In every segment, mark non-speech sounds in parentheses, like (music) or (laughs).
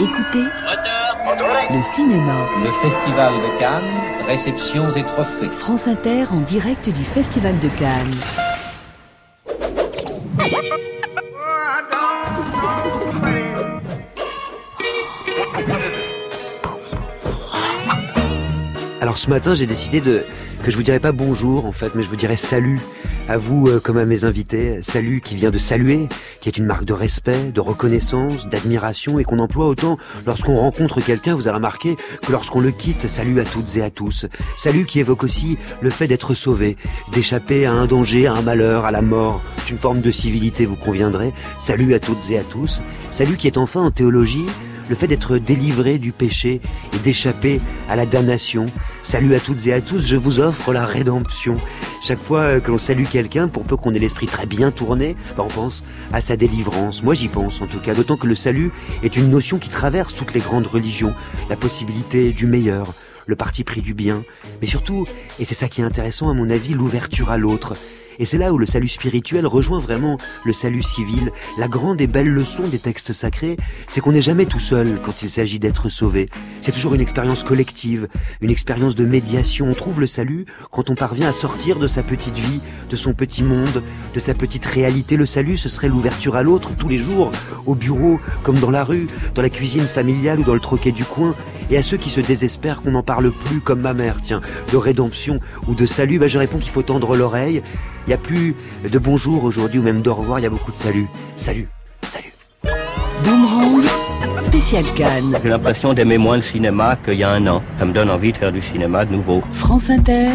Écoutez le cinéma. Le Festival de Cannes, réceptions et trophées. France Inter en direct du Festival de Cannes. Alors ce matin, j'ai décidé de que je vous dirais pas bonjour en fait, mais je vous dirais salut à vous euh, comme à mes invités. Salut qui vient de saluer, qui est une marque de respect, de reconnaissance, d'admiration et qu'on emploie autant lorsqu'on rencontre quelqu'un, vous avez remarqué, que lorsqu'on le quitte. Salut à toutes et à tous. Salut qui évoque aussi le fait d'être sauvé, d'échapper à un danger, à un malheur, à la mort. C'est une forme de civilité, vous conviendrez. Salut à toutes et à tous. Salut qui est enfin en théologie le fait d'être délivré du péché et d'échapper à la damnation. Salut à toutes et à tous, je vous offre la rédemption. Chaque fois que l'on salue quelqu'un, pour peu qu'on ait l'esprit très bien tourné, ben, on pense à sa délivrance. Moi j'y pense en tout cas, d'autant que le salut est une notion qui traverse toutes les grandes religions. La possibilité du meilleur, le parti pris du bien, mais surtout, et c'est ça qui est intéressant à mon avis, l'ouverture à l'autre. Et c'est là où le salut spirituel rejoint vraiment le salut civil. La grande et belle leçon des textes sacrés, c'est qu'on n'est jamais tout seul quand il s'agit d'être sauvé. C'est toujours une expérience collective, une expérience de médiation. On trouve le salut quand on parvient à sortir de sa petite vie, de son petit monde, de sa petite réalité. Le salut, ce serait l'ouverture à l'autre tous les jours, au bureau, comme dans la rue, dans la cuisine familiale ou dans le troquet du coin. Et à ceux qui se désespèrent qu'on n'en parle plus, comme ma mère, tiens, de rédemption ou de salut, bah je réponds qu'il faut tendre l'oreille. Il n'y a plus de bonjour aujourd'hui ou même d'au revoir, il y a beaucoup de salut. Salut, salut. Boomerang, spécial Cannes. J'ai l'impression d'aimer moins le cinéma qu'il y a un an. Ça me donne envie de faire du cinéma de nouveau. France Inter.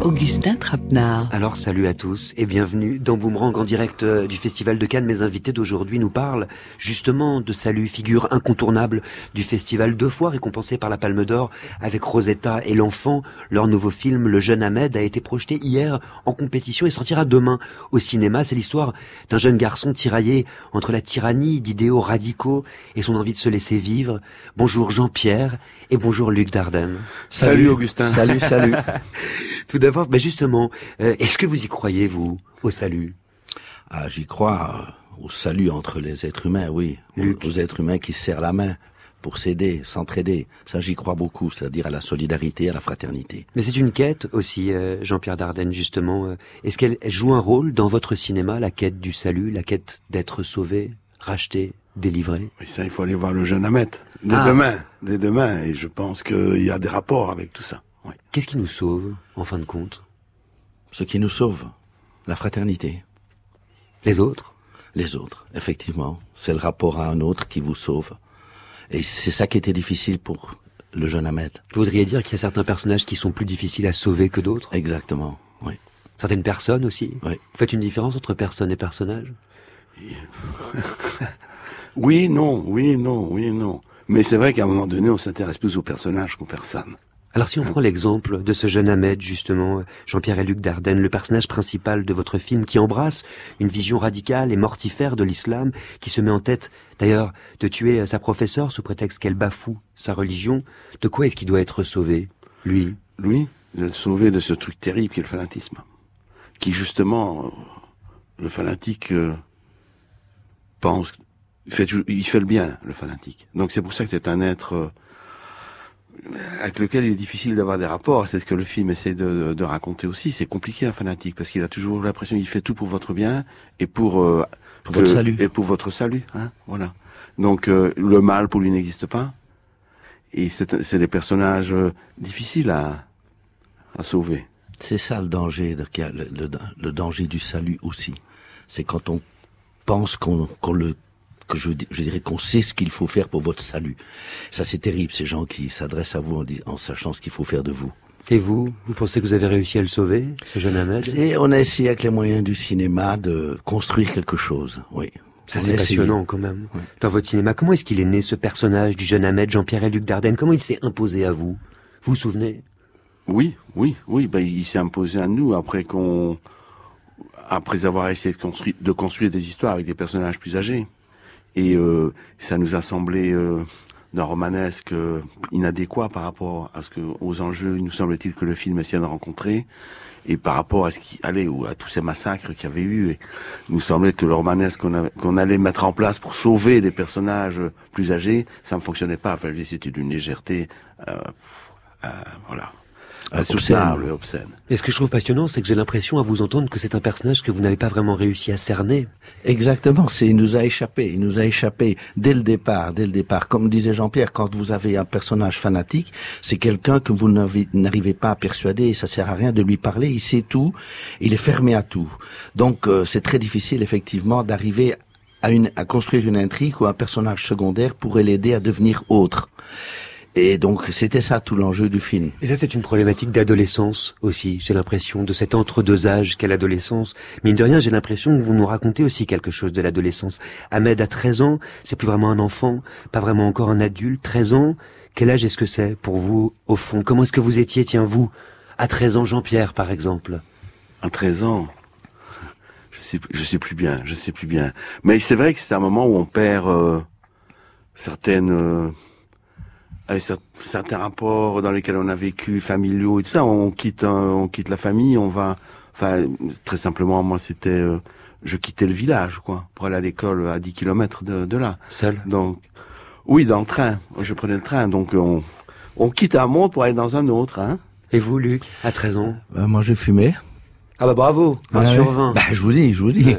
Augustin Trapenard. Alors salut à tous et bienvenue dans Boomerang en direct euh, du Festival de Cannes. Mes invités d'aujourd'hui nous parlent justement de Salut, figure incontournable du festival deux fois récompensé par la Palme d'Or avec Rosetta et l'enfant. Leur nouveau film Le jeune Ahmed a été projeté hier en compétition et sortira demain au cinéma. C'est l'histoire d'un jeune garçon tiraillé entre la tyrannie d'idéaux radicaux et son envie de se laisser vivre. Bonjour Jean-Pierre et bonjour Luc Dardenne. Salut, Augustin. Salut, salut. (laughs) Tout d'abord, ben justement, euh, est-ce que vous y croyez, vous, au salut? Ah, j'y crois euh, au salut entre les êtres humains, oui. Aux, Luc. aux êtres humains qui se serrent la main pour s'aider, s'entraider. Ça, j'y crois beaucoup, c'est-à-dire à la solidarité, à la fraternité. Mais c'est une quête aussi, euh, Jean-Pierre Dardenne, justement. euh, Est-ce qu'elle joue un rôle dans votre cinéma, la quête du salut, la quête d'être sauvé, racheté, délivré? Oui, ça, il faut aller voir le jeune Ahmet. Dès Ah. demain. Dès demain. Et je pense qu'il y a des rapports avec tout ça. Qu'est-ce qui nous sauve, en fin de compte? Ce qui nous sauve, la fraternité. Les autres? Les autres, effectivement. C'est le rapport à un autre qui vous sauve. Et c'est ça qui était difficile pour le jeune Ahmed. Vous voudriez dire qu'il y a certains personnages qui sont plus difficiles à sauver que d'autres? Exactement, oui. Certaines personnes aussi? Oui. Vous faites une différence entre personne et personnage Oui, non, oui, non, oui, non. Mais c'est vrai qu'à un moment donné, on s'intéresse plus aux personnages qu'aux personnes. Alors si on prend l'exemple de ce jeune Ahmed, justement, Jean-Pierre et Luc Dardenne, le personnage principal de votre film qui embrasse une vision radicale et mortifère de l'islam, qui se met en tête d'ailleurs de tuer sa professeure sous prétexte qu'elle bafoue sa religion, de quoi est-ce qu'il doit être sauvé, lui? Lui, le sauver de ce truc terrible qui est le fanatisme. Qui justement, euh, le fanatique euh, pense, fait, il fait le bien, le fanatique. Donc c'est pour ça que c'est un être euh, avec lequel il est difficile d'avoir des rapports. C'est ce que le film essaie de, de raconter aussi. C'est compliqué un fanatique parce qu'il a toujours l'impression qu'il fait tout pour votre bien et pour, euh, Pour votre salut. et pour votre salut. Hein, voilà. Donc euh, le mal pour lui n'existe pas. Et c'est c'est des personnages euh, difficiles à, à sauver. C'est ça le danger, de- le, danger du salut aussi. C'est quand on pense qu'on qu'on le que je, di- je dirais qu'on sait ce qu'il faut faire pour votre salut. Ça c'est terrible, ces gens qui s'adressent à vous en, dis- en sachant ce qu'il faut faire de vous. Et vous, vous pensez que vous avez réussi à le sauver, ce jeune Ahmed Et on a essayé avec les moyens du cinéma de construire quelque chose, oui. Ça c'est passionnant quand même. Dans votre cinéma, comment est-ce qu'il est né ce personnage du jeune Ahmed, Jean-Pierre et Luc Dardenne? Comment il s'est imposé à vous? Vous vous souvenez? Oui, oui, oui. Ben, il s'est imposé à nous après qu'on, après avoir essayé de construire, de construire des histoires avec des personnages plus âgés. Et euh, ça nous a semblé euh, d'un romanesque euh, inadéquat par rapport à ce que, aux enjeux, il nous semble-t-il que le film essayait de rencontrer, et par rapport à ce qui allait, ou à tous ces massacres qu'il y avait eu, il nous semblait que le romanesque qu'on, allait mettre en place pour sauver des personnages plus âgés, ça ne fonctionnait pas. Enfin, c'était d'une légèreté, euh, euh, voilà. Insoutenable, obscène. Et ce que je trouve passionnant, c'est que j'ai l'impression à vous entendre que c'est un personnage que vous n'avez pas vraiment réussi à cerner. Exactement, c'est il nous a échappé, il nous a échappé dès le départ, dès le départ. Comme disait Jean-Pierre, quand vous avez un personnage fanatique, c'est quelqu'un que vous n'arrivez pas à persuader, et ça sert à rien de lui parler, il sait tout, il est fermé à tout. Donc euh, c'est très difficile effectivement d'arriver à, une, à construire une intrigue où un personnage secondaire pourrait l'aider à devenir autre. Et donc c'était ça tout l'enjeu du film. Et ça c'est une problématique d'adolescence aussi, j'ai l'impression, de cet entre-deux âges qu'est l'adolescence. Mine de rien, j'ai l'impression que vous nous racontez aussi quelque chose de l'adolescence. Ahmed a 13 ans, c'est plus vraiment un enfant, pas vraiment encore un adulte. 13 ans, quel âge est-ce que c'est pour vous au fond? Comment est-ce que vous étiez, tiens vous, à 13 ans Jean-Pierre par exemple? À 13 ans? Je sais, je sais plus bien, je sais plus bien. Mais c'est vrai que c'est un moment où on perd euh, certaines... Euh, allez, certains rapports dans lesquels on a vécu, familiaux et tout ça, on quitte, on quitte la famille, on va, enfin, très simplement, moi, c'était, euh, je quittais le village, quoi, pour aller à l'école à 10 kilomètres de, de là. Seul Donc, oui, dans le train. Je prenais le train, donc on, on quitte un monde pour aller dans un autre, hein. Et vous, Luc, à 13 ans? Bah, Moi, je fumais. Ah bah bravo, 20 sur 20. Bah, je vous dis, je vous dis.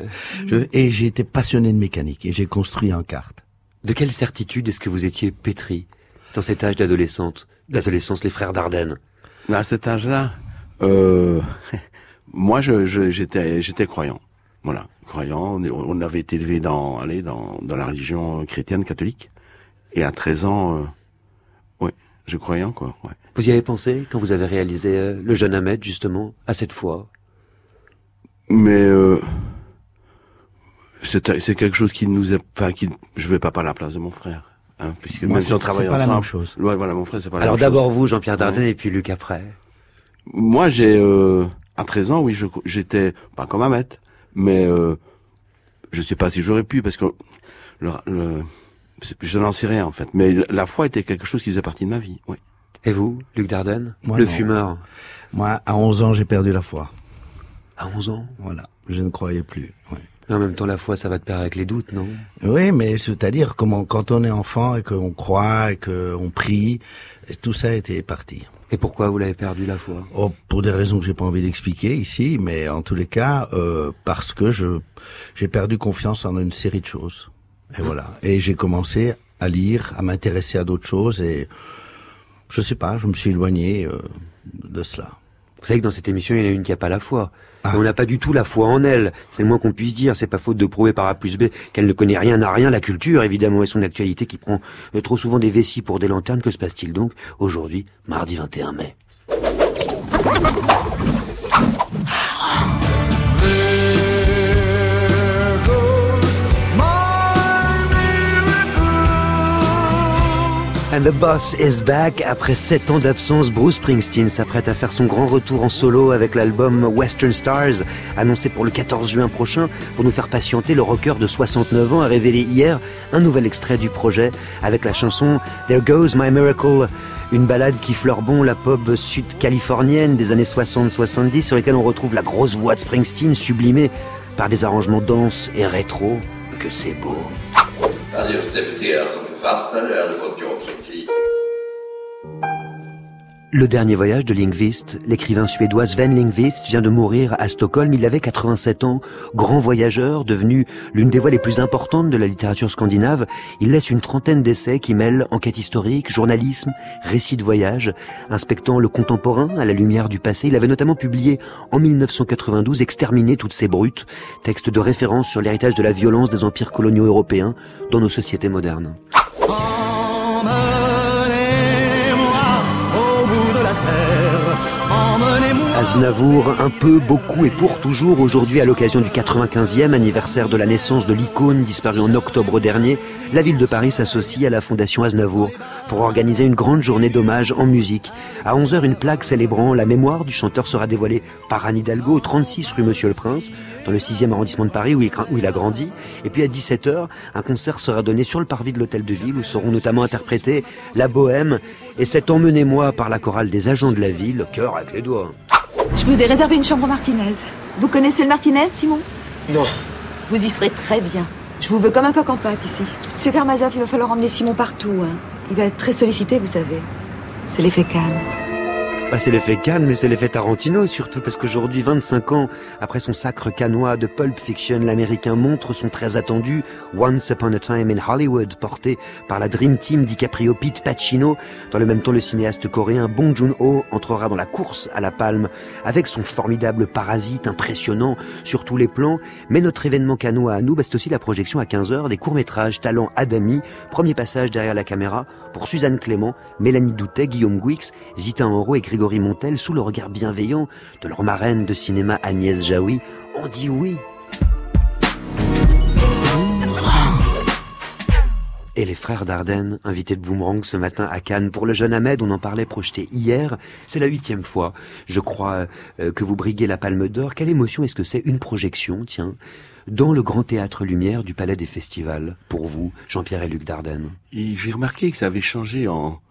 Je, et j'ai été passionné de mécanique et j'ai construit en carte. De quelle certitude est-ce que vous étiez pétri? Dans cet âge d'adolescente, d'adolescence, les frères Dardenne À cet âge-là, euh, (laughs) moi, je, j'étais, j'étais croyant. Voilà, croyant. On, avait été élevé dans, allez, dans, dans la religion chrétienne catholique. Et à 13 ans, euh, oui, je croyais quoi. Ouais. Vous y avez pensé quand vous avez réalisé euh, le jeune Ahmed, justement, à cette fois Mais euh, c'est, quelque chose qui nous est, enfin, qui, je vais pas parler à la place de mon frère. Hein, puisque Moi, même si on travaille ensemble. Pas la même chose. Ouais, voilà, mon frère, c'est pas la Alors même chose. d'abord vous, Jean-Pierre Dardenne, et puis Luc après. Moi, j'ai euh, à 13 ans, oui, je- j'étais pas comme Ahmet, mais euh, je sais pas si j'aurais pu parce que le, le- c'est- je n'en sais rien en fait. Mais la foi était quelque chose qui faisait partie de ma vie. Oui. Et vous, Luc Dardenne Moi, Le non. fumeur Moi, à 11 ans, j'ai perdu la foi. À 11 ans? Voilà, je ne croyais plus. ouais. En même temps, la foi, ça va de pair avec les doutes, non? Oui, mais c'est-à-dire comment quand on est enfant et qu'on croit et qu'on prie, tout ça était parti. Et pourquoi vous l'avez perdu, la foi? Oh, pour des raisons que j'ai pas envie d'expliquer ici, mais en tous les cas, euh, parce que je j'ai perdu confiance en une série de choses. Et voilà. Et j'ai commencé à lire, à m'intéresser à d'autres choses, et je sais pas, je me suis éloigné euh, de cela. Vous savez que dans cette émission, il y en a une qui a pas la foi. Ah. Et on n'a pas du tout la foi en elle. C'est le moins qu'on puisse dire. C'est pas faute de prouver par A plus B qu'elle ne connaît rien à rien. La culture, évidemment, et son actualité qui prend euh, trop souvent des vessies pour des lanternes. Que se passe-t-il donc aujourd'hui, mardi 21 mai? The boss is back. Après sept ans d'absence, Bruce Springsteen s'apprête à faire son grand retour en solo avec l'album Western Stars, annoncé pour le 14 juin prochain. Pour nous faire patienter, le rocker de 69 ans a révélé hier un nouvel extrait du projet avec la chanson There Goes My Miracle. Une balade qui fleure bon la pop sud-californienne des années 60-70 sur lesquelles on retrouve la grosse voix de Springsteen sublimée par des arrangements denses et rétro. Que c'est beau. Le dernier voyage de Lindqvist, l'écrivain suédois Sven Lindqvist vient de mourir à Stockholm. Il avait 87 ans, grand voyageur, devenu l'une des voix les plus importantes de la littérature scandinave. Il laisse une trentaine d'essais qui mêlent enquête historique, journalisme, récit de voyage, inspectant le contemporain à la lumière du passé. Il avait notamment publié en 1992 Exterminer toutes ces brutes, texte de référence sur l'héritage de la violence des empires coloniaux européens dans nos sociétés modernes. Aznavour, un peu, beaucoup et pour toujours, aujourd'hui à l'occasion du 95e anniversaire de la naissance de l'icône disparue en octobre dernier, la ville de Paris s'associe à la Fondation Aznavour pour organiser une grande journée d'hommage en musique. À 11h, une plaque célébrant la mémoire du chanteur sera dévoilée par Anne Hidalgo au 36 rue Monsieur le Prince. dans le 6e arrondissement de Paris où il, où il a grandi. Et puis à 17h, un concert sera donné sur le parvis de l'hôtel de ville où seront notamment interprétés La Bohème et cet Emmenez-moi par la chorale des agents de la ville, cœur avec les doigts. Je vous ai réservé une chambre Martinez. Vous connaissez le Martinez, Simon? Non. Vous y serez très bien. Je vous veux comme un coq en pâte ici. Monsieur Karmazov, il va falloir emmener Simon partout. Hein. Il va être très sollicité, vous savez. C'est l'effet calme. Bah, c'est l'effet Cannes, mais c'est l'effet Tarantino surtout, parce qu'aujourd'hui, 25 ans après son sacre canois de Pulp Fiction, l'américain montre son très attendu Once Upon a Time in Hollywood, porté par la Dream Team DiCaprio Pete Pacino. Dans le même temps, le cinéaste coréen Bong Joon-ho entrera dans la course à la palme avec son formidable parasite impressionnant sur tous les plans. Mais notre événement canois à nous, bah, c'est aussi la projection à 15h des courts-métrages Talent Adami, premier passage derrière la caméra pour Suzanne Clément, Mélanie Doutet, Guillaume Guix, Zita Enro et Grégory Montel, sous le regard bienveillant de leur marraine de cinéma Agnès Jaoui, on dit oui. Et les frères Dardenne, invités de Boomerang ce matin à Cannes. Pour le jeune Ahmed, on en parlait projeté hier. C'est la huitième fois, je crois, euh, que vous briguez la Palme d'Or. Quelle émotion est-ce que c'est une projection, tiens, dans le Grand Théâtre Lumière du Palais des Festivals, pour vous, Jean-Pierre et Luc Dardenne? J'ai remarqué que ça avait changé en,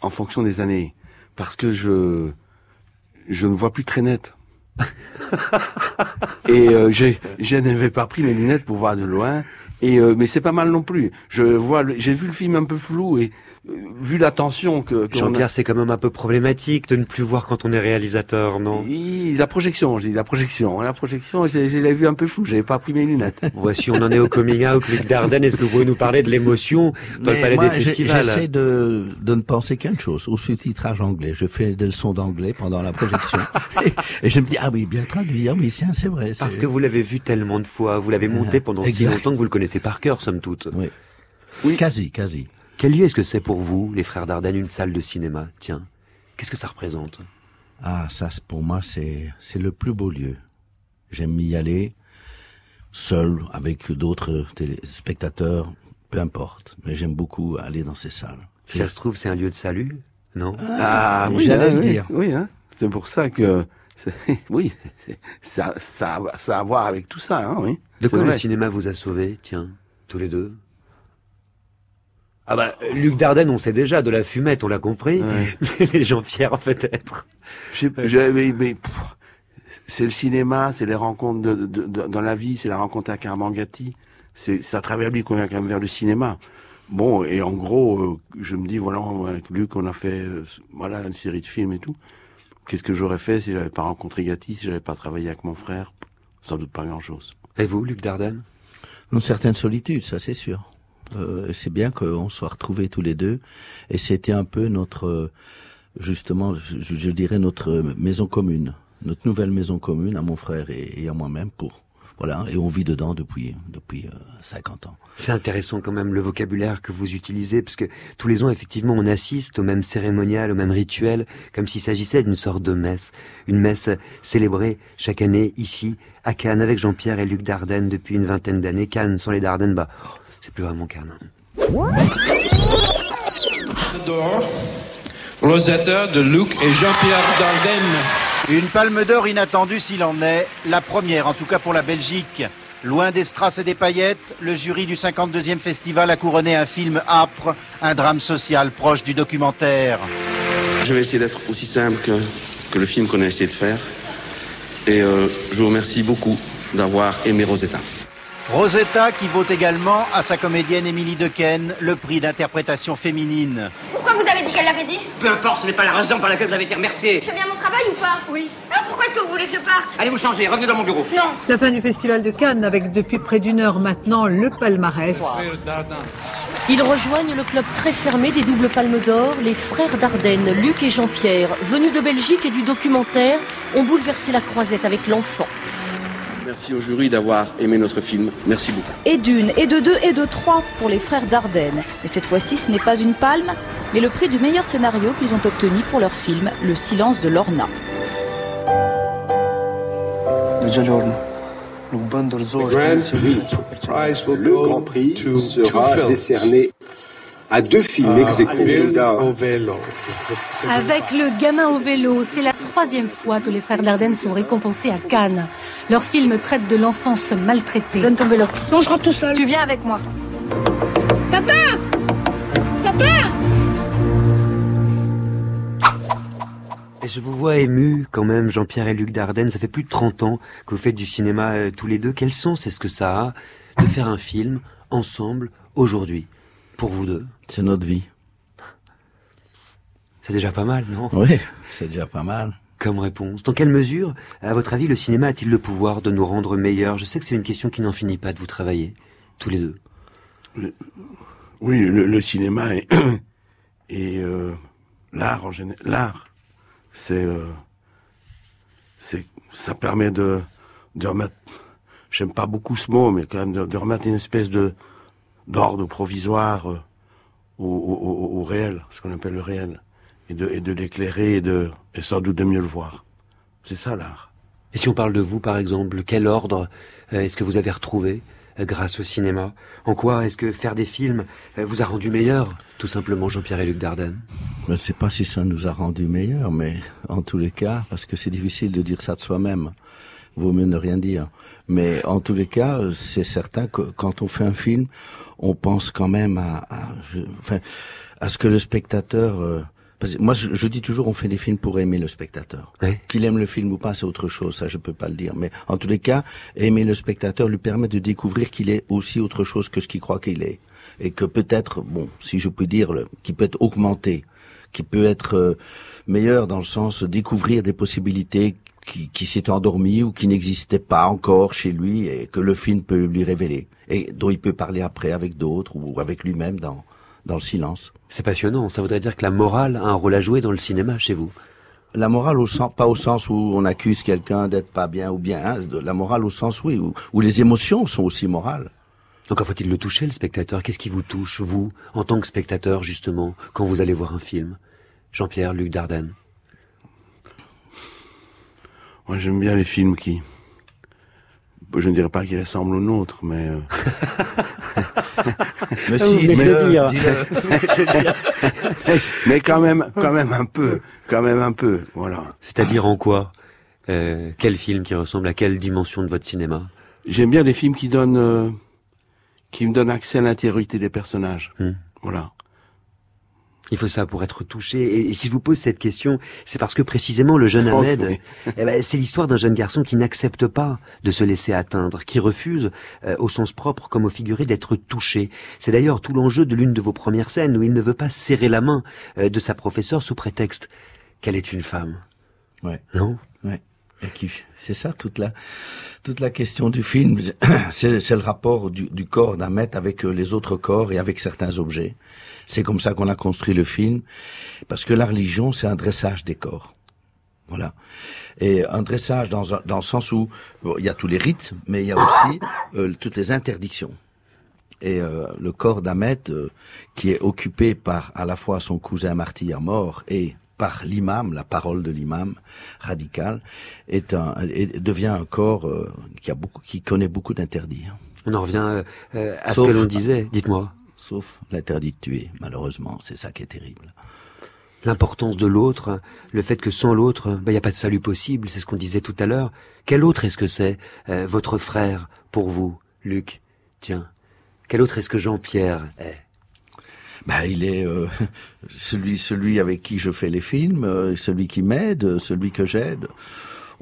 en fonction des années parce que je je ne vois plus très net. (laughs) et euh, j'ai je n'avais pas pris mes lunettes pour voir de loin. Et euh, mais c'est pas mal non plus. Je vois, j'ai vu le film un peu flou et vu l'attention que, que Jean-Pierre, c'est quand même un peu problématique de ne plus voir quand on est réalisateur, non? Oui, La projection, j'ai la projection, la projection, j'ai l'ai vu un peu flou, j'avais pas pris mes lunettes. (laughs) Voici, on en est au coming out, Luc Dardenne. Est-ce que vous pouvez nous parler de l'émotion dans le palais des festivals? J'essaie de, de ne penser qu'à une chose, au sous-titrage anglais. Je fais des leçons d'anglais pendant la projection (laughs) et, je me dis ah oui, bien traduit, ah oui, c'est vrai. Parce que vous l'avez vu tellement de fois, vous l'avez monté pendant si longtemps que vous le connaissez par cœur, somme toute. Oui. Oui. Quasi, quasi. Quel lieu est-ce que c'est pour vous, les frères Dardenne, une salle de cinéma? Tiens, qu'est-ce que ça représente? Ah, ça, pour moi, c'est c'est le plus beau lieu. J'aime y aller, seul, avec d'autres spectateurs, peu importe. Mais j'aime beaucoup aller dans ces salles. Si ça se trouve, c'est un lieu de salut, non? Ah, oui, j'allais le dire. Oui, hein c'est pour ça que (laughs) oui, (laughs) ça, ça, ça a à voir avec tout ça, hein, oui. De quoi le cinéma vous a sauvé, tiens, tous les deux? Ah bah, Luc Dardenne, on sait déjà, de la fumette, on l'a compris. (laughs) Mais Jean-Pierre, peut-être. Mais, c'est le cinéma, c'est les rencontres de, de, dans la vie, c'est la rencontre avec Armand Gatti. C'est à travers lui qu'on a quand même vers le cinéma. Bon, et en gros, euh, je me dis, voilà, avec Luc, on a fait euh, voilà une série de films et tout. Qu'est-ce que j'aurais fait si j'avais pas rencontré Gatti, si j'avais pas travaillé avec mon frère? Sans doute pas grand-chose. Et vous, Luc Dardenne? Une certaine solitude, ça c'est sûr. Euh, c'est bien qu'on soit retrouvés tous les deux. Et c'était un peu notre, justement, je, dirais notre maison commune, notre nouvelle maison commune à mon frère et, à moi-même pour. Voilà, et on vit dedans depuis depuis 50 euh, ans. C'est intéressant quand même le vocabulaire que vous utilisez, parce que tous les ans, effectivement, on assiste au même cérémonial, au même rituel, comme s'il s'agissait d'une sorte de messe. Une messe célébrée chaque année ici, à Cannes, avec Jean-Pierre et Luc Dardenne depuis une vingtaine d'années. Cannes sans les Dardennes, bah, c'est plus vraiment canin. d'or, Rosetta de Luc et Jean-Pierre Dardenne. Une palme d'or inattendue s'il en est, la première en tout cas pour la Belgique. Loin des strass et des paillettes, le jury du 52e festival a couronné un film âpre, un drame social proche du documentaire. Je vais essayer d'être aussi simple que, que, le film qu'on a essayé de faire. Et euh, je vous remercie beaucoup d'avoir aimé Rosetta. Rosetta qui vaut également à sa comédienne Émilie Dequesne le prix d'interprétation féminine. Pourquoi vous avez dit qu'elle l'avait dit Peu importe, ce n'est pas la raison pour laquelle vous avez été remercié. Je fais bien mon travail ou pas Oui. Alors pourquoi est-ce que vous voulez que je parte Allez vous changer, revenez dans mon bureau. Non. La fin du festival de Cannes avec depuis près d'une heure maintenant le palmarès. Ils rejoignent le club très fermé des doubles palmes d'or. Les frères Dardenne, Luc et Jean-Pierre, venus de Belgique et du documentaire, ont bouleversé la croisette avec l'enfant. Merci au jury d'avoir aimé notre film. Merci beaucoup. Et d'une, et de deux, et de trois pour les frères Dardenne. Et cette fois-ci, ce n'est pas une palme, mais le prix du meilleur scénario qu'ils ont obtenu pour leur film Le silence de Lorna. Le Grand Prix sera décerné à deux films ex Avec le gamin au vélo, c'est la troisième fois que les frères Dardenne sont récompensés à Cannes. Leur film traite de l'enfance maltraitée. Donne ton vélo. Non, je rentre tout seul. Tu viens avec moi. Papa Papa Et je vous vois ému quand même, Jean-Pierre et Luc Dardenne. Ça fait plus de 30 ans que vous faites du cinéma euh, tous les deux. Quel sens est-ce que ça a de faire un film ensemble aujourd'hui pour vous deux? C'est notre vie. C'est déjà pas mal, non? Oui, c'est déjà pas mal. Comme réponse. Dans quelle mesure, à votre avis, le cinéma a-t-il le pouvoir de nous rendre meilleurs? Je sais que c'est une question qui n'en finit pas de vous travailler, tous les deux. Oui, le, cinéma et, (coughs) euh, l'art en général. L'art, c'est, euh, c'est, ça permet de, de remettre. J'aime pas beaucoup ce mot, mais quand même de, de remettre une espèce de d'ordre provisoire euh, au- au réel, ce qu'on appelle le réel, et de, et de l'éclairer et de, et sans doute de mieux le voir. C'est ça l'art. Et si on parle de vous, par exemple, quel ordre euh, est-ce que vous avez retrouvé euh, grâce au cinéma? En quoi est-ce que faire des films euh, vous a rendu meilleur Tout simplement, Jean-Pierre et Luc Dardenne? Je ne sais pas si ça nous a rendu meilleurs, mais en tous les cas, parce que c'est difficile de dire ça de soi-même, vaut mieux ne rien dire. Mais en tous les cas, euh, c'est certain que quand on fait un film, on pense quand même à, à, je- enfin, à ce que le spectateur. euh, parce que moi, je, je dis toujours, on fait des films pour aimer le spectateur. Qu'il aime le film ou pas, c'est autre chose. Ça, je peux pas le dire. Mais en tous les cas, aimer le spectateur lui permet de découvrir qu'il est aussi autre chose que ce qu'il croit qu'il est, et que peut-être, bon, si je puis dire, le- qui peut être augmenté, qui peut être euh, meilleur dans le sens de découvrir des possibilités qui, qui s'étaient endormies ou qui n'existaient pas encore chez lui et que le film peut lui révéler et dont il peut parler après avec d'autres ou avec lui-même dans dans le silence. C'est passionnant. Ça voudrait dire que la morale a un rôle à jouer dans le cinéma chez vous. La morale au sens, pas au sens où on accuse quelqu'un d'être pas bien ou bien. hein, la morale au sens oui, où, où les émotions sont aussi morales. Encore faut-il le toucher, le spectateur? Qu'est-ce qui vous touche, vous, en tant que spectateur, justement, quand vous allez voir un film? Jean-Pierre, Luc Dardenne. Moi, j'aime bien les films qui. Je ne dirais pas qu'ils ressemblent aux nôtres, mais. euh, (laughs) Mais si, mais, dis-le. (laughs) (laughs) mais quand même, quand même un peu, quand même un peu, voilà. C'est-à-dire en quoi Euh, Quel film qui ressemble à quelle dimension de votre cinéma? J'aime bien les films qui donnent, euh, qui me donnent accès à l'intériorité des personnages. Voilà. Il faut ça pour être touché. Et, et si je vous pose cette question, c'est parce que précisément le jeune Oh, Ahmed, oui. (laughs) eh ben, c'est l'histoire d'un jeune garçon qui n'accepte pas de se laisser atteindre, qui refuse, euh, au sens propre comme au figuré, d'être touché. C'est d'ailleurs tout l'enjeu de l'une de vos premières scènes où il ne veut pas serrer la main euh, de sa professeure sous prétexte qu'elle est une femme. Ouais. Non? Ouais. Et qui, c'est ça toute la toute la question du film. (coughs) C'est, c'est le rapport du, du corps d'un avec euh, les autres corps et avec certains objets. C'est comme ça qu'on a construit le film, parce que la religion c'est un dressage des corps. Voilà. Et un dressage dans, un- dans le sens où il y a tous les rites, mais il y a aussi euh, toutes les interdictions. Et euh, le corps d'Ahmet, euh, qui est occupé par à la fois son cousin martyr mort et par l'imam, la parole de l'imam radical, est un, est- devient un corps euh, qui a beaucoup, qui connaît beaucoup d'interdits. On en revient euh, à Sauf- ce que l'on disait. Dites-moi. Sauf l'interdit de tuer, malheureusement, c'est ça qui est terrible. L'importance de l'autre, le fait que sans l'autre, ben, il n'y a pas de salut possible, c'est ce qu'on disait tout à l'heure. Quel autre est-ce que c'est euh, votre frère pour vous, Luc? Tiens, quel autre est-ce que Jean-Pierre est? Bah, il est euh, (laughs) celui, celui avec qui je fais les films, euh, celui qui m'aide, celui que j'aide.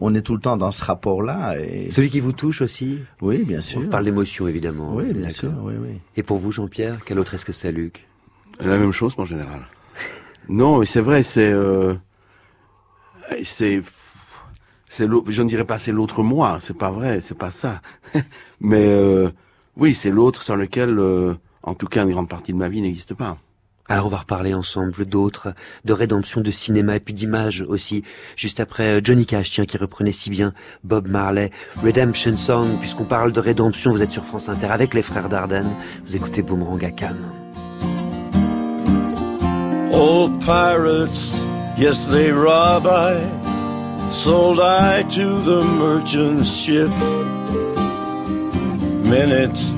On est tout le temps dans ce rapport-là. Et... Celui qui vous touche aussi Oui, bien sûr. On parle d'émotion, évidemment. Oui, bien sûr, oui, oui. Et pour vous, Jean-Pierre, quel autre est-ce que c'est, Luc? La même chose, en général. non, mais c'est vrai, c'est, euh, c'est, c'est l'autre, je ne dirais pas c'est l'autre moi, c'est pas vrai, c'est pas ça. (laughs) mais euh, oui, c'est l'autre sans lequel, euh, en tout cas, une grande partie de ma vie n'existe pas. Alors on va reparler ensemble d'autres, de rédemption de cinéma et puis d'images aussi. Juste après euh, Johnny Cash, tiens, qui reprenait si bien Bob Marley, Redemption Song, puisqu'on parle de rédemption, vous êtes sur France Inter avec les frères Dardenne, vous écoutez Boomerang à Cannes. Old pirates, yes, they rob I. Sold I to the merchant ship. Minutes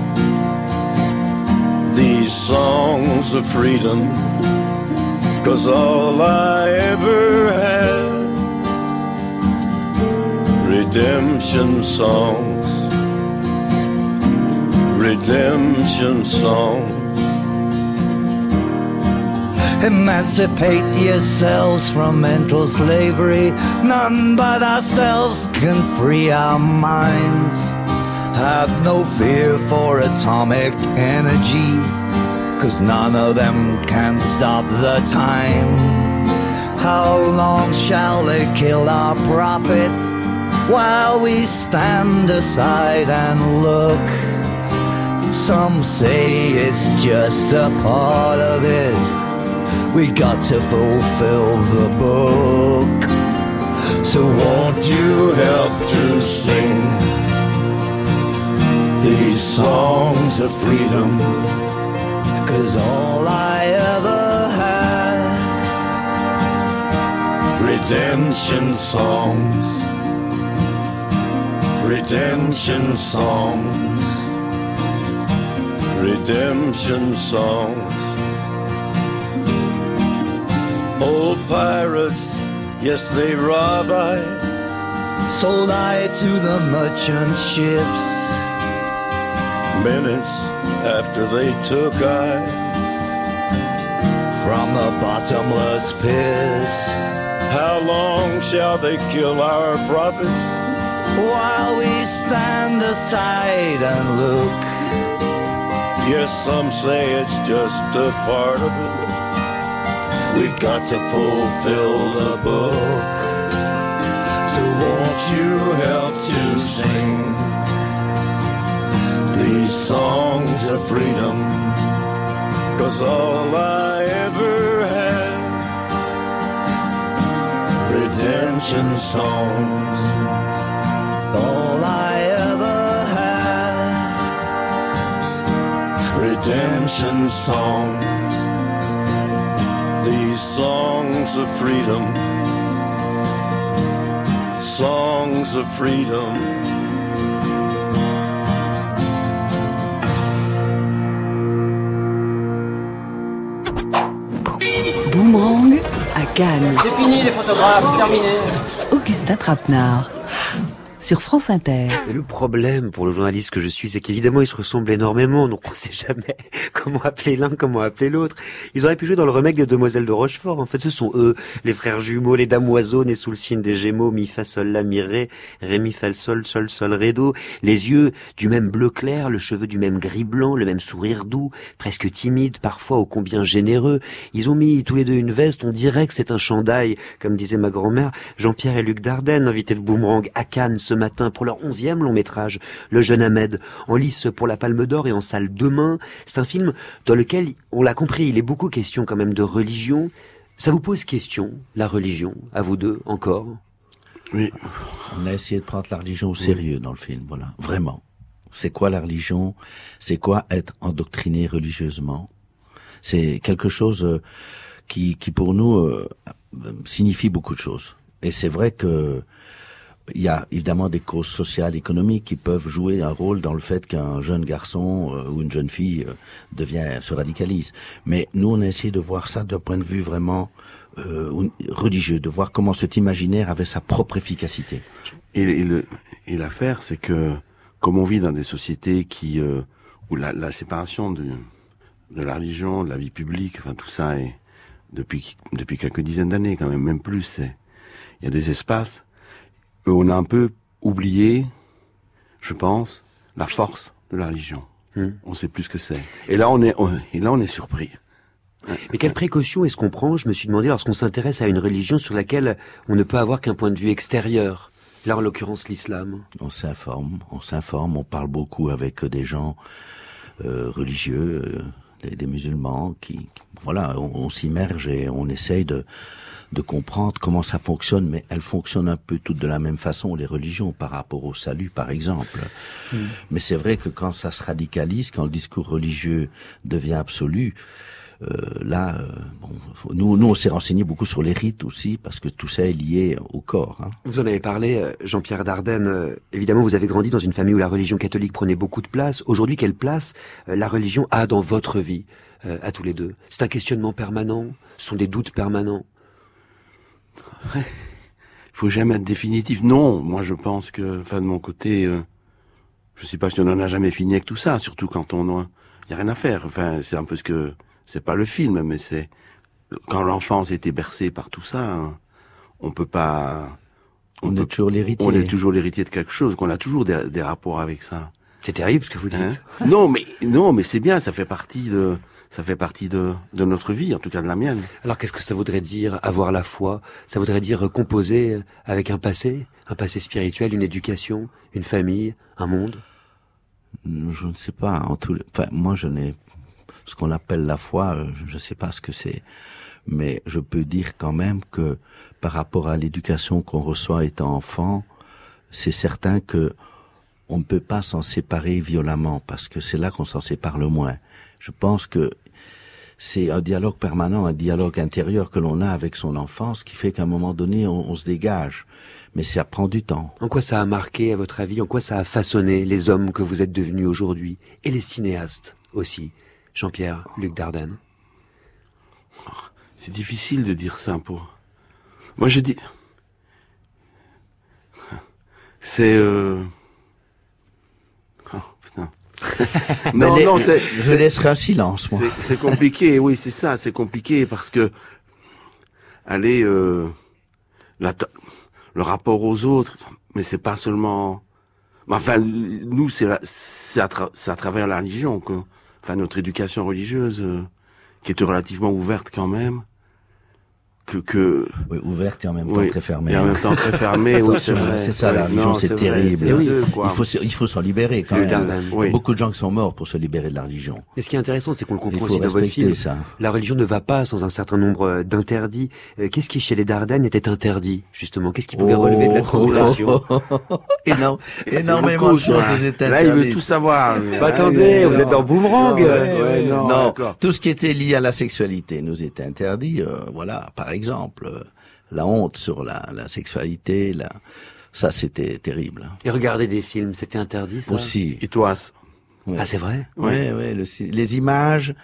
songs of freedom? Cause all I ever had redemption songs, redemption songs. Emancipate yourselves from mental slavery. None but ourselves can free our minds. Have no fear for atomic energy, cause none of them can stop the time. How long shall they kill our prophets while we stand aside and look? Some say it's just a part of it. We got to fulfill the book. So won't you help to sing these songs of freedom? Cause all I ever had redemption songs, redemption songs, redemption songs. Old pirates, yes, they rob I. Sold I to the merchant ships. Minutes after they took I from the bottomless pit. How long shall they kill our prophets? While we stand aside and look. Yes, some say it's just a part of it. We've got to fulfill the book. So won't you help to sing these songs of freedom? Cause all I ever had, redemption songs. All I ever had, redemption songs these songs of freedom, songs of freedom. Cannes. C'est fini les photographes, terminé. Augustin Trapenard. Sur France Inter. Mais le problème pour le journaliste que je suis, c'est qu'évidemment ils se ressemblent énormément, donc on sait jamais comment appeler l'un, comment appeler l'autre. Ils auraient pu jouer dans le remake de Demoiselle de Rochefort. En fait, ce sont eux, les frères jumeaux, les dames oiseaux nés sous le signe des Gémeaux, mi fa sol la mi ré, ré fa sol sol sol ré les yeux du même bleu clair, le cheveu du même gris blanc, le même sourire doux, presque timide, parfois ô combien généreux. Ils ont mis tous les deux une veste, on dirait que c'est un chandail, comme disait ma grand-mère. Jean-Pierre et Luc Dardenne invitaient le boomerang à Cannes ce matin pour leur onzième long métrage, Le jeune Ahmed, en lice pour la Palme d'Or et en salle demain. C'est un film dans lequel, on l'a compris, il est beaucoup question quand même de religion. Ça vous pose question, la religion, à vous deux, encore? Oui. On a essayé de prendre la religion au sérieux dans le film, voilà, vraiment. C'est quoi la religion? C'est quoi être endoctriné religieusement? C'est quelque chose euh, qui, qui pour nous euh, signifie beaucoup de choses. Et c'est vrai que il y a évidemment des causes sociales, économiques qui peuvent jouer un rôle dans le fait qu'un jeune garçon euh, ou une jeune fille euh, devient se radicalise. Mais nous, on a essayé de voir ça d'un point de vue vraiment euh, religieux, de voir comment cet imaginaire avait sa propre efficacité. Et, et l'affaire, c'est que comme on vit dans des sociétés où la, séparation de la religion, de la vie publique, enfin tout ça est depuis depuis quelques dizaines d'années quand même, même plus. Il y a des espaces on a un peu oublié, je pense, la force de la religion. Hmm. On sait plus ce que c'est. Et là, on est, on, et là, on est surpris. Mais quelle précaution est-ce qu'on prend? Je me suis demandé lorsqu'on s'intéresse à une religion sur laquelle on ne peut avoir qu'un point de vue extérieur. Là, en l'occurrence, l'islam. On s'informe, on s'informe, on parle beaucoup avec des gens euh, religieux, euh, des, des, musulmans, qui, voilà, on, on s'immerge et on essaye de de comprendre comment ça fonctionne, mais elles fonctionnent un peu toutes de la même façon, les religions, par rapport au salut, par exemple. Mm. Mais c'est vrai que quand ça se radicalise, quand le discours religieux devient absolu, là, euh, bon, nous, nous, on s'est renseigné beaucoup sur les rites aussi, parce que tout ça est lié au corps. Hein. Vous en avez parlé, euh, Jean-Pierre Dardenne. euh, évidemment, vous avez grandi dans une famille où la religion catholique prenait beaucoup de place. Aujourd'hui, quelle place euh, la religion a dans votre vie, euh, à tous les deux? C'est un questionnement permanent? Ce sont des doutes permanents? Il faut jamais être définitif. Non, moi je pense que, enfin de mon côté, euh, je sais pas si on en a jamais fini avec tout ça, surtout quand on, il y a rien à faire. Enfin, c'est un peu ce que, c'est pas le film, mais c'est quand l'enfance était bercée par tout ça, hein, on peut pas. On, est toujours l'héritier. On est toujours l'héritier de quelque chose, qu'on a toujours des, des rapports avec ça. C'est terrible ce que vous dites. Hein (laughs) non, mais non, mais c'est bien, ça fait partie de, ça fait partie de, de notre vie, en tout cas de la mienne. Alors qu'est-ce que ça voudrait dire avoir la foi? Ça voudrait dire composer avec un passé, un passé spirituel, une éducation, une famille, un monde? Je ne sais pas. En tout, enfin, moi, je n'ai ce qu'on appelle la foi. euh, Je ne sais pas ce que c'est, mais je peux dire quand même que par rapport à l'éducation qu'on reçoit étant enfant, c'est certain que on ne peut pas s'en séparer violemment parce que c'est là qu'on s'en sépare le moins. Je pense que c'est un dialogue permanent, un dialogue intérieur que l'on a avec son enfance qui fait qu'à un moment donné, on, on se dégage. Mais ça prend du temps. En quoi ça a marqué, à votre avis, en quoi ça a façonné les hommes que vous êtes devenus aujourd'hui Et les cinéastes aussi? Jean-Pierre, Luc Dardenne C'est difficile de dire ça pour. Moi, je dis. C'est. Euh... Oh, putain. (laughs) Mais les- je laisserai un silence, moi. c'est- compliqué, oui, c'est ça, c'est compliqué parce que. Allez, euh, la le rapport aux autres, mais c'est pas seulement. mais Enfin, nous, c'est à, tra- à travers la religion, que, enfin, notre éducation religieuse, euh, qui était relativement ouverte quand même, que, que Oui, ouverte et en même Oui, temps très fermée. et en même temps très fermée, (laughs) oui, c'est Attention, vrai. C'est ça, la religion, c'est vrai, terrible. deux, il faut, il faut s'en libérer quand même. Dardenne. Il y a Oui. beaucoup de gens qui sont morts pour se libérer de la religion. Et ce qui est intéressant, c'est qu'on le comprend aussi dans votre film. ça. La religion ne va pas sans un certain nombre euh, d'interdits. Euh, Qu'est-ce qui, chez les Dardannes, était interdit, justement? Qu'est-ce qui pouvait relever de la transgression? (laughs) Énorme- C'est énormément de choses étaient Là, il veut tout savoir. Bah, Ah, attendez, vous êtes dans Boomerang. Non, tout ce qui était lié à la sexualité nous était interdit. euh, voilà, par exemple, euh, la honte sur la, la sexualité, la... ça c'était terrible. Et regarder des films, c'était interdit, ça? Aussi. Et toi Ouais. Ah, c'est vrai? Ouais, ouais, le les images,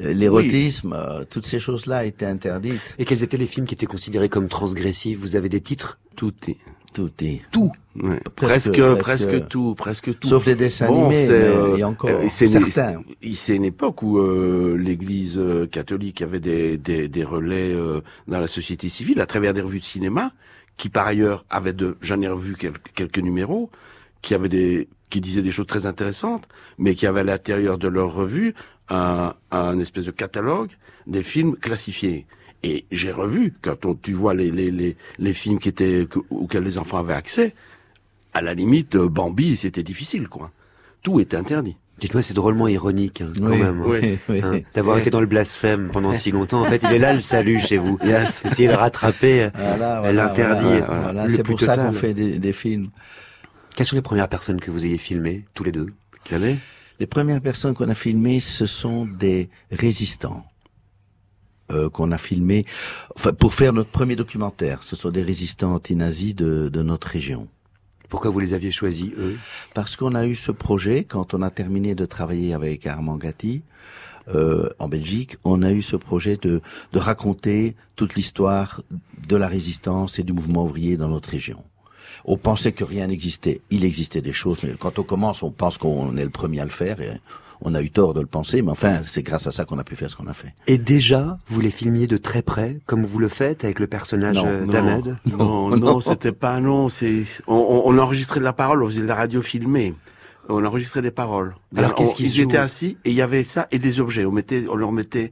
euh, l'érotisme, euh, toutes ces choses-là étaient interdites. Et quels étaient les films qui étaient considérés comme transgressifs? Vous avez des titres? Tout est. Tout est. Tout. Presque- Presque, tout, presque tout. Sauf les dessins animés, c'est, mais euh, et encore euh, c'est une- certains. c'est- une époque où euh, l'Église catholique avait des, des, des relais euh, dans la société civile à travers des revues de cinéma, qui par ailleurs avaient de, j'en ai revu quelques, quelques numéros, qui avaient des, qui disaient des choses très intéressantes, mais qui avaient à l'intérieur de leurs revues un, un espèce de catalogue des films classifiés. Et j'ai revu, quand on, tu vois les, les, les, les films qui étaient, que- auxquels les enfants avaient accès, à la limite, euh, Bambi, c'était difficile, quoi. Tout était interdit. Dites-moi, c'est drôlement ironique, hein, quand Oui, même. oui, oui. Hein, D'avoir été dans le blasphème pendant si longtemps. En fait, il est là le salut chez vous. (laughs) Yes. Essayez de rattraper euh, Voilà, voilà, l'interdit. voilà, C'est plus pour ça qu'on fait des, des films. Quelles sont les premières personnes que vous ayez filmées, tous les deux? Est Les premières personnes qu'on a filmées, ce sont des résistants. Euh, qu'on a filmés enfin, pour faire notre premier documentaire. Ce sont des résistants anti-nazis de, de notre région. Pourquoi vous les aviez choisis, eux? Parce qu'on a eu ce projet, quand on a terminé de travailler avec Armand Gatti, euh, en Belgique, on a eu ce projet de, de raconter toute l'histoire de la résistance et du mouvement ouvrier dans notre région. On pensait que rien n'existait. Il existait des choses, mais quand on commence, on pense qu'on est le premier à le faire. Et on a eu tort de le penser, mais enfin, c'est grâce à ça qu'on a pu faire ce qu'on a fait. Et déjà, vous les filmiez de très près, comme vous le faites avec le personnage Non, euh, Non, d'Ahmed Non, non, (laughs) c'était pas, non, c'est, on, on, on enregistrait de la parole, on faisait de la radio filmée. On enregistrait des paroles. Alors, On- qu'est-ce qui Ils étaient assis et il y avait ça et des objets. On mettait, on leur mettait,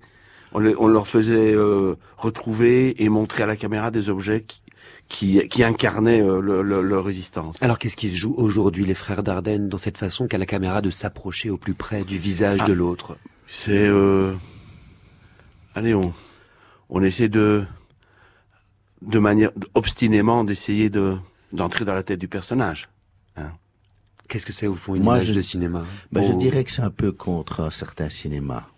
on, les- on leur faisait euh, retrouver et montrer à la caméra des objets qui, qui, qui incarnaient euh, le- le- leur résistance. Alors qu'est-ce qui se joue aujourd'hui, les frères Dardenne, dans cette façon qu'a la caméra de s'approcher au plus près du visage de l'autre? C'est, euh, allez, on, on essaie de, de manière obstinément d'essayer de d'entrer dans la tête du personnage. Hein. Qu'est-ce que c'est au fond une Moi, image je- de cinéma? Ben, Je Oh. dirais que c'est un peu contre un certain cinéma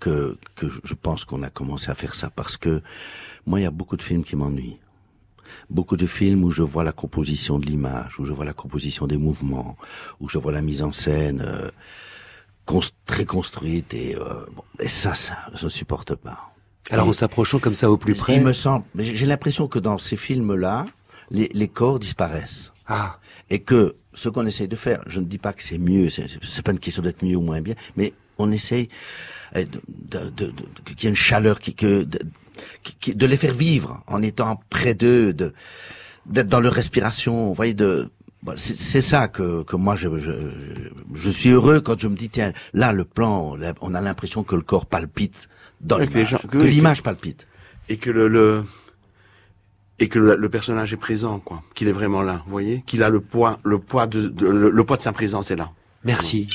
que, que je- pense qu'on a commencé à faire ça parce que moi, il y a beaucoup de films qui m'ennuient. Beaucoup de films où je vois la composition de l'image, où je vois la composition des mouvements, où je vois la mise en scène euh, très construite et, euh, bon, et ça, ça, je ne supporte pas. Alors Et- en s'approchant comme ça au plus près. il me semble, j'ai l'impression que dans ces films-là, les, les corps disparaissent. Ah. Et que ce qu'on essaye de faire, je ne dis pas que c'est mieux, c'est pas une question d'être mieux ou moins bien, mais on essaye euh, de, de, de- de- qu'il y ait une chaleur, qui, que, de, qui- de les faire vivre en étant près d'eux, de d'être dans leur respiration. Vous voyez, de c'est c'est ça que, que moi je, je, je, suis heureux quand je me dis tiens là le plan, on a l'impression que le corps palpite dans l'image, que, que- l'image palpite. Et que le, le et que le, le personnage est présent, quoi. Qu'il est vraiment là, vous voyez Qu'il a le poids, le poids de, de- le, le poids de sa présence est là. Merci.